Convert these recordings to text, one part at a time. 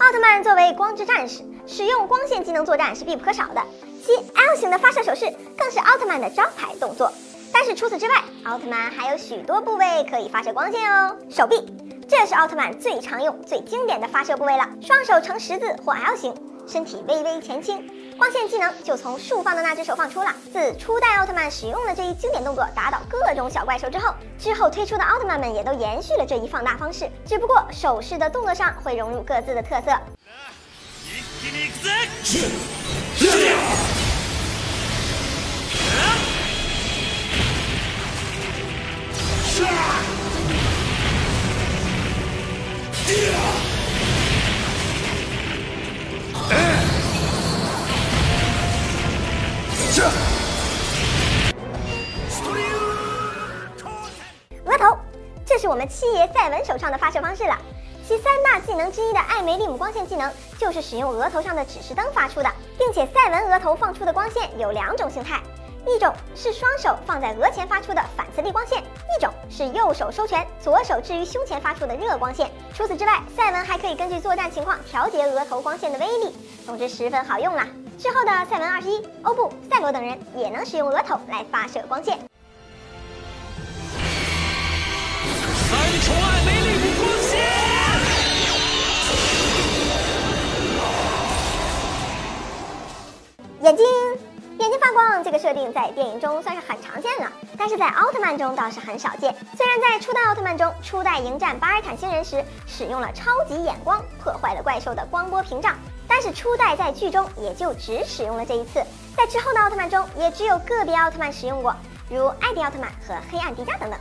奥特曼作为光之战士，使用光线技能作战是必不可少的。其 L 型的发射手势更是奥特曼的招牌动作。但是除此之外，奥特曼还有许多部位可以发射光线哦。手臂，这是奥特曼最常用、最经典的发射部位了。双手呈十字或 L 型，身体微微前倾，光线技能就从竖放的那只手放出了。自初代奥特曼使用了这一经典动作打倒各种小怪兽之后，之后推出的奥特曼们也都延续了这一放大方式，只不过手势的动作上会融入各自的特色。额头，这是我们七爷赛文手上的发射方式了。其三大技能之一的艾梅利姆光线技能，就是使用额头上的指示灯发出的，并且赛文额头放出的光线有两种形态，一种是双手放在额前发出的反磁力光线，一种是右手收拳，左手置于胸前发出的热光线。除此之外，赛文还可以根据作战情况调节额头光线的威力，总之十分好用啦。之后的赛文二十一、欧布、赛罗等人也能使用额头来发射光线。三重艾梅利姆光线，眼睛，眼睛发光这个设定在电影中算是很常见了，但是在奥特曼中倒是很少见。虽然在初代奥特曼中，初代迎战巴尔坦星人时使用了超级眼光，破坏了怪兽的光波屏障，但是初代在剧中也就只使用了这一次。在之后的奥特曼中，也只有个别奥特曼使用过，如艾迪奥特曼和黑暗迪迦等等。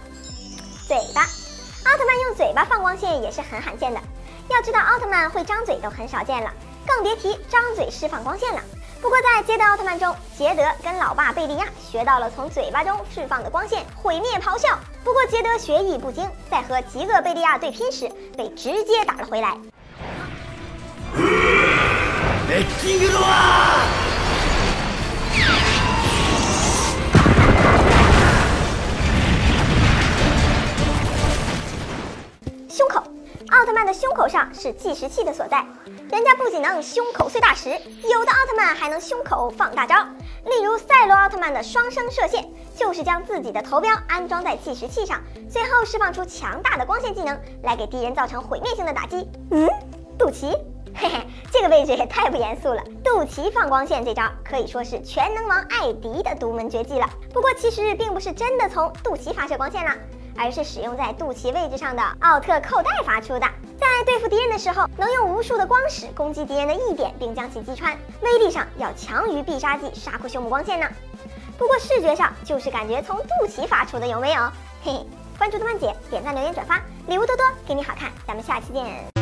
嘴巴，奥特曼用嘴巴放光线也是很罕见的。要知道，奥特曼会张嘴都很少见了，更别提张嘴释放光线了。不过在捷德奥特曼中，捷德跟老爸贝利亚学到了从嘴巴中释放的光线毁灭咆哮。不过捷德学艺不精，在和极恶贝利亚对拼时被直接打了回来。レッキングドア胸口，奥特曼的胸口上是计时器的所在。人家不仅能胸口碎大石，有的奥特曼还能胸口放大招。例如赛罗奥特曼的双生射线，就是将自己的头标安装在计时器上，随后释放出强大的光线技能，来给敌人造成毁灭性的打击。嗯，肚脐， 嘿嘿，这个位置也太不严肃了。肚脐放光线这招可以说是全能王艾迪的独门绝技了。不过其实并不是真的从肚脐发射光线啦。而是使用在肚脐位置上的奥特扣带发出的，在对付敌人的时候，能用无数的光矢攻击敌人的一点，并将其击穿，威力上要强于必杀技沙库修姆光线呢。不过视觉上就是感觉从肚脐发出的，有没有？嘿嘿，关注动漫姐，点赞、留言、转发，礼物多多，给你好看，咱们下期见。